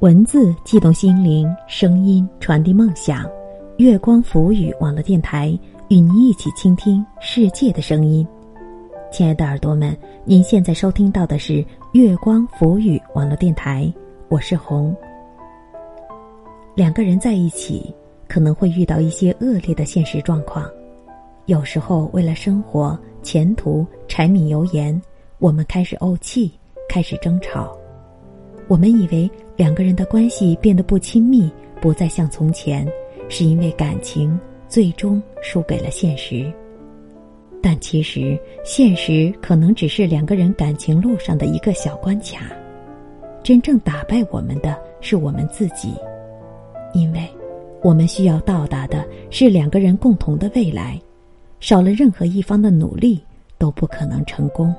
文字悸动心灵，声音传递梦想。月光浮语网络电台与您一起倾听世界的声音。亲爱的耳朵们，您现在收听到的是月光浮语网络电台，我是红。两个人在一起，可能会遇到一些恶劣的现实状况。有时候，为了生活、前途、柴米油盐，我们开始怄气，开始争吵。我们以为两个人的关系变得不亲密，不再像从前，是因为感情最终输给了现实。但其实，现实可能只是两个人感情路上的一个小关卡，真正打败我们的是我们自己，因为，我们需要到达的是两个人共同的未来，少了任何一方的努力都不可能成功。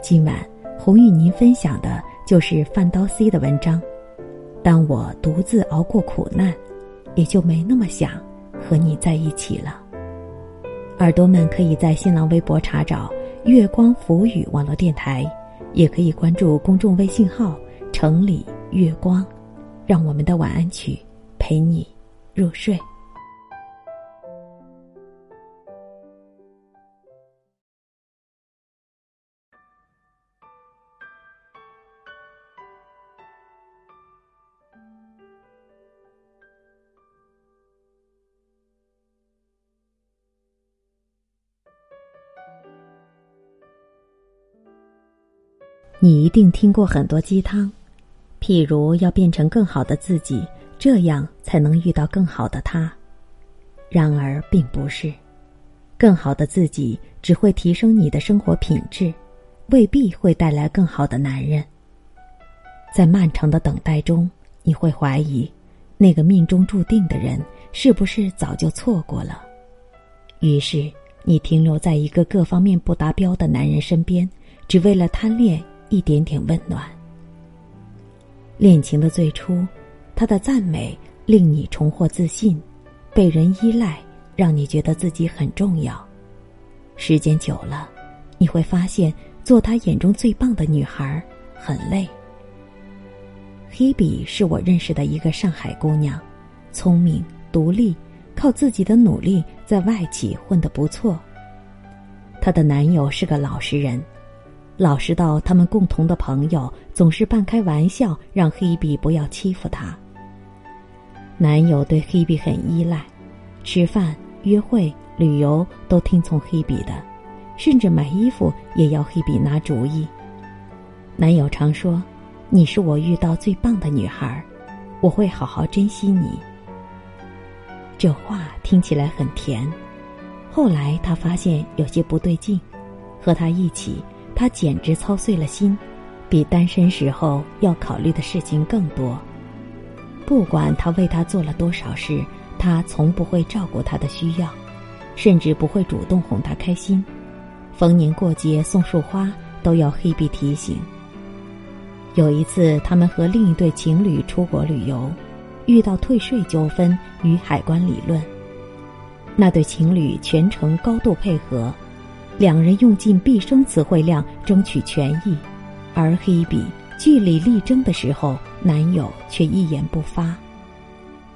今晚，红与您分享的。就是范刀 C 的文章。当我独自熬过苦难，也就没那么想和你在一起了。耳朵们可以在新浪微博查找“月光浮语”网络电台，也可以关注公众微信号“城里月光”，让我们的晚安曲陪你入睡。你一定听过很多鸡汤，譬如要变成更好的自己，这样才能遇到更好的他。然而，并不是，更好的自己只会提升你的生活品质，未必会带来更好的男人。在漫长的等待中，你会怀疑，那个命中注定的人是不是早就错过了？于是，你停留在一个各方面不达标的男人身边，只为了贪恋。一点点温暖。恋情的最初，他的赞美令你重获自信，被人依赖让你觉得自己很重要。时间久了，你会发现做他眼中最棒的女孩很累。黑比是我认识的一个上海姑娘，聪明独立，靠自己的努力在外企混得不错。她的男友是个老实人。老实到他们共同的朋友总是半开玩笑，让黑比不要欺负他。男友对黑比很依赖，吃饭、约会、旅游都听从黑比的，甚至买衣服也要黑比拿主意。男友常说：“你是我遇到最棒的女孩，我会好好珍惜你。”这话听起来很甜，后来他发现有些不对劲，和他一起。他简直操碎了心，比单身时候要考虑的事情更多。不管他为他做了多少事，他从不会照顾他的需要，甚至不会主动哄他开心。逢年过节送束花都要黑比提醒。有一次，他们和另一对情侣出国旅游，遇到退税纠纷与海关理论，那对情侣全程高度配合。两人用尽毕生词汇量争取权益，而黑比据理力争的时候，男友却一言不发。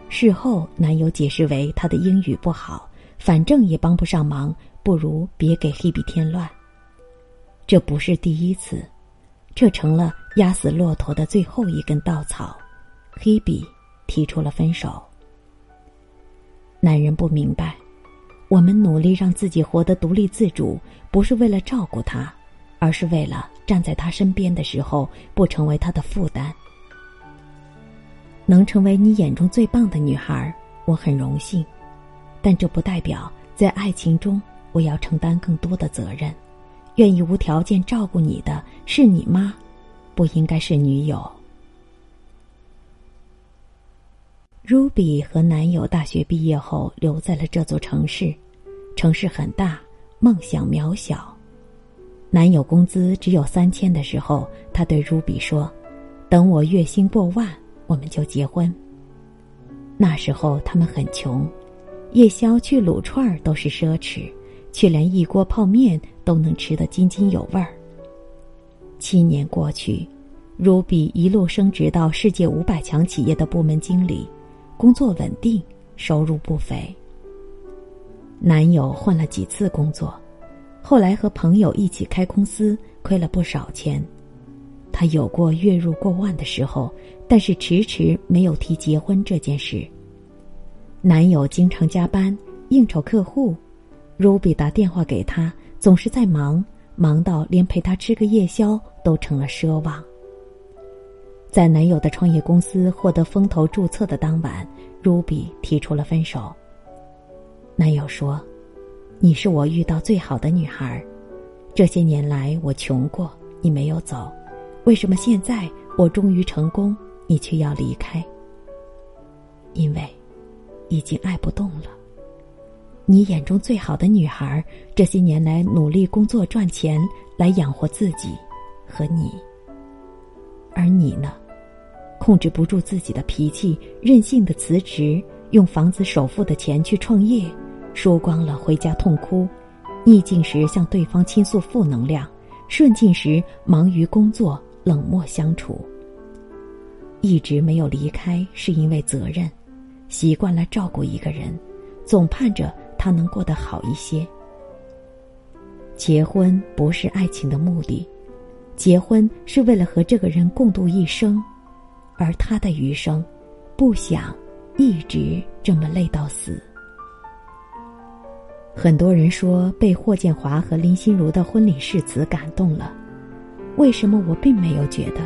事后，男友解释为他的英语不好，反正也帮不上忙，不如别给黑比添乱。这不是第一次，这成了压死骆驼的最后一根稻草。黑比提出了分手。男人不明白。我们努力让自己活得独立自主，不是为了照顾他，而是为了站在他身边的时候不成为他的负担。能成为你眼中最棒的女孩，我很荣幸，但这不代表在爱情中我要承担更多的责任。愿意无条件照顾你的是你妈，不应该是女友。Ruby 和男友大学毕业后留在了这座城市，城市很大，梦想渺小。男友工资只有三千的时候，他对 Ruby 说：“等我月薪过万，我们就结婚。”那时候他们很穷，夜宵去撸串儿都是奢侈，却连一锅泡面都能吃得津津有味儿。七年过去，，Ruby 一路升职到世界五百强企业的部门经理，工作稳定，收入不菲。男友换了几次工作，后来和朋友一起开公司，亏了不少钱。他有过月入过万的时候，但是迟迟没有提结婚这件事。男友经常加班应酬客户，Ruby 打电话给他，总是在忙，忙到连陪他吃个夜宵都成了奢望。在男友的创业公司获得风投注册的当晚，Ruby 提出了分手。男友说：“你是我遇到最好的女孩，这些年来我穷过，你没有走。”为什么现在我终于成功，你却要离开？因为，已经爱不动了。你眼中最好的女孩，这些年来努力工作赚钱来养活自己和你，而你呢，控制不住自己的脾气，任性的辞职，用房子首付的钱去创业，输光了回家痛哭，逆境时向对方倾诉负能量，顺境时忙于工作。冷漠相处，一直没有离开，是因为责任，习惯了照顾一个人，总盼着他能过得好一些。结婚不是爱情的目的，结婚是为了和这个人共度一生，而他的余生，不想一直这么累到死。很多人说被霍建华和林心如的婚礼誓词感动了。为什么我并没有觉得？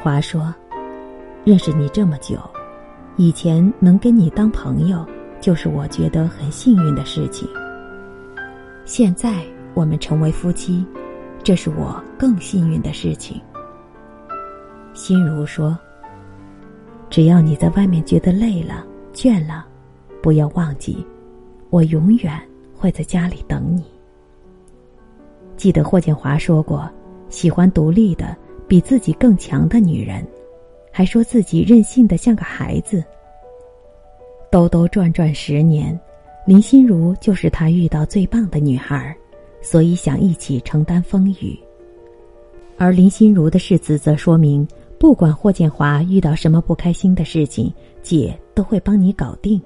华说：“认识你这么久，以前能跟你当朋友，就是我觉得很幸运的事情。现在我们成为夫妻，这是我更幸运的事情。”心如说：“只要你在外面觉得累了、倦了，不要忘记，我永远会在家里等你。”记得霍建华说过，喜欢独立的、比自己更强的女人，还说自己任性的像个孩子。兜兜转转十年，林心如就是他遇到最棒的女孩，所以想一起承担风雨。而林心如的誓词则说明，不管霍建华遇到什么不开心的事情，姐都会帮你搞定。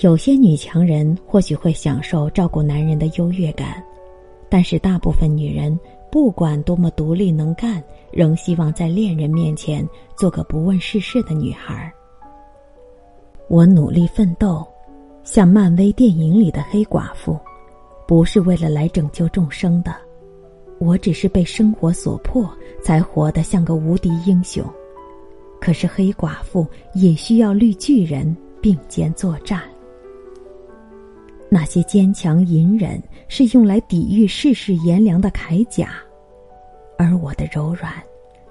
有些女强人或许会享受照顾男人的优越感。但是，大部分女人不管多么独立能干，仍希望在恋人面前做个不问世事的女孩。我努力奋斗，像漫威电影里的黑寡妇，不是为了来拯救众生的，我只是被生活所迫，才活得像个无敌英雄。可是，黑寡妇也需要绿巨人并肩作战。那些坚强隐忍是用来抵御世事炎凉的铠甲，而我的柔软，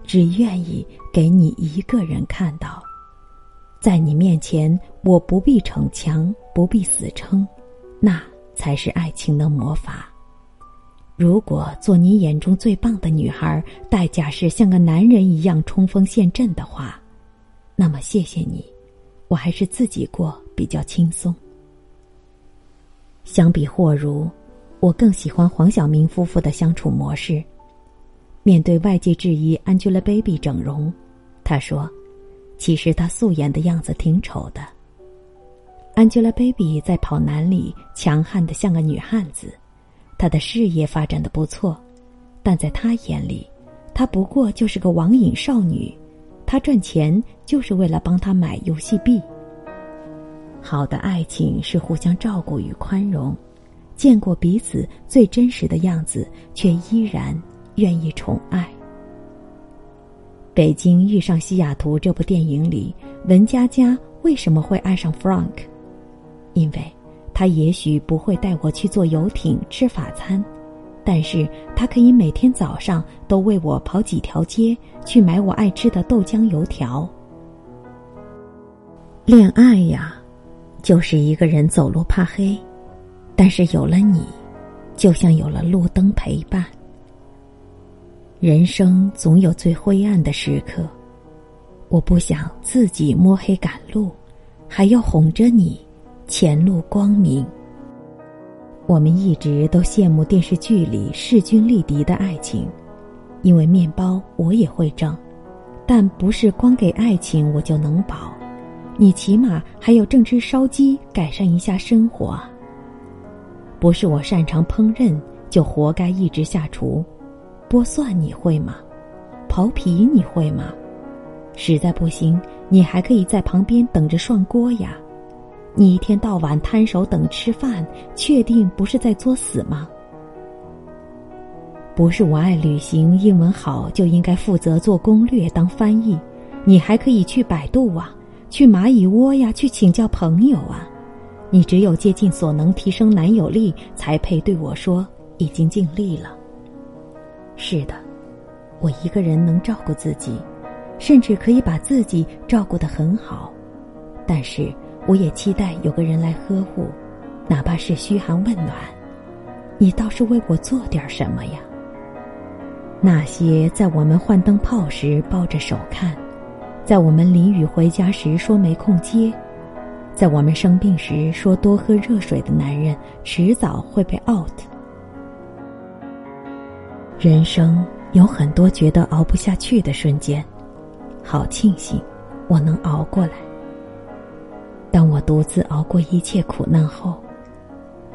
只愿意给你一个人看到。在你面前，我不必逞强，不必死撑，那才是爱情的魔法。如果做你眼中最棒的女孩，代价是像个男人一样冲锋陷阵的话，那么谢谢你，我还是自己过比较轻松。相比霍如，我更喜欢黄晓明夫妇的相处模式。面对外界质疑 Angelababy 整容，他说：“其实她素颜的样子挺丑的。”Angelababy 在跑男里强悍的像个女汉子，她的事业发展的不错，但在他眼里，她不过就是个网瘾少女。他赚钱就是为了帮她买游戏币。好的爱情是互相照顾与宽容，见过彼此最真实的样子，却依然愿意宠爱。《北京遇上西雅图》这部电影里，文佳佳为什么会爱上 Frank？因为，他也许不会带我去坐游艇吃法餐，但是他可以每天早上都为我跑几条街去买我爱吃的豆浆油条。恋爱呀！就是一个人走路怕黑，但是有了你，就像有了路灯陪伴。人生总有最灰暗的时刻，我不想自己摸黑赶路，还要哄着你前路光明。我们一直都羡慕电视剧里势均力敌的爱情，因为面包我也会挣，但不是光给爱情我就能饱。你起码还要挣只烧鸡，改善一下生活。不是我擅长烹饪，就活该一直下厨。剥蒜你会吗？刨皮你会吗？实在不行，你还可以在旁边等着涮锅呀。你一天到晚摊手等吃饭，确定不是在作死吗？不是我爱旅行，英文好就应该负责做攻略当翻译。你还可以去百度啊。去蚂蚁窝呀，去请教朋友啊！你只有竭尽所能提升男友力，才配对我说已经尽力了。是的，我一个人能照顾自己，甚至可以把自己照顾得很好。但是，我也期待有个人来呵护，哪怕是嘘寒问暖。你倒是为我做点什么呀？那些在我们换灯泡时抱着手看。在我们淋雨回家时说没空接，在我们生病时说多喝热水的男人，迟早会被 out。人生有很多觉得熬不下去的瞬间，好庆幸我能熬过来。当我独自熬过一切苦难后，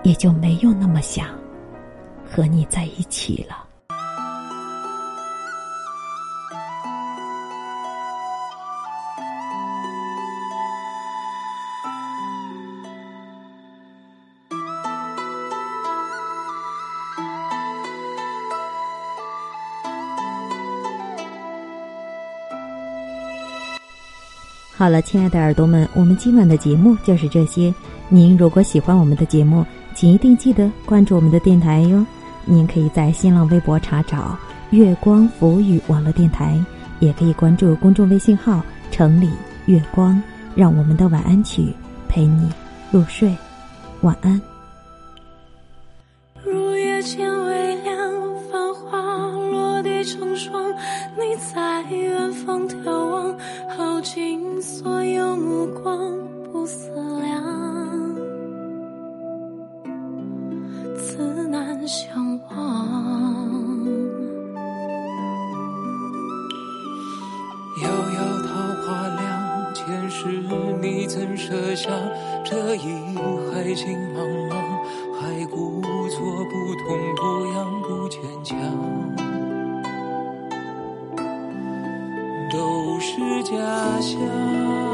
也就没有那么想和你在一起了。好了，亲爱的耳朵们，我们今晚的节目就是这些。您如果喜欢我们的节目，请一定记得关注我们的电台哟。您可以在新浪微博查找“月光浮语网络电台”，也可以关注公众微信号“城里月光”，让我们的晚安曲陪你入睡。晚安。入夜渐微凉，繁花落地成霜，你在远方眺望。耗尽所有目光，不思量，自难相忘。遥遥桃花凉，前世你怎舍下这一海情茫茫？还故作不痛不痒不坚强。都是家乡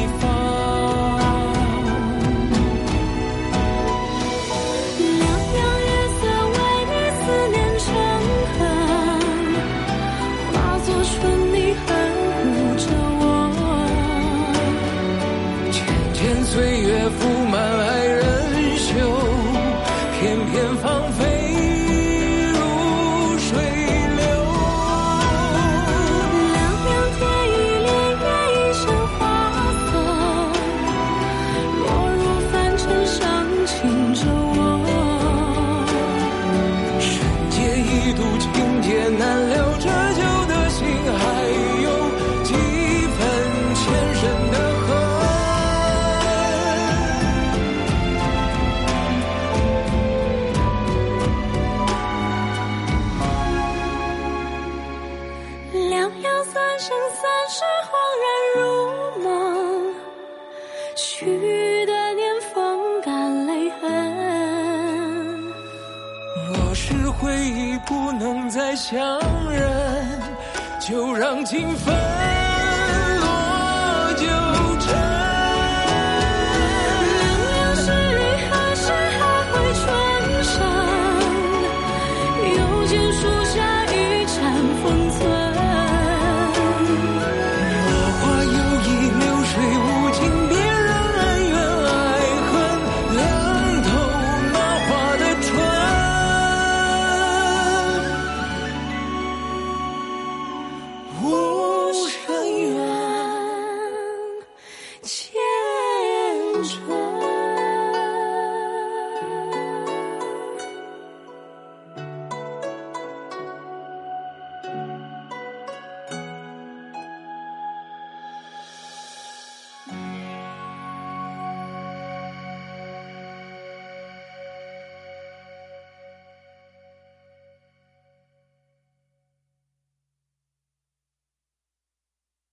能再相认，就让情分。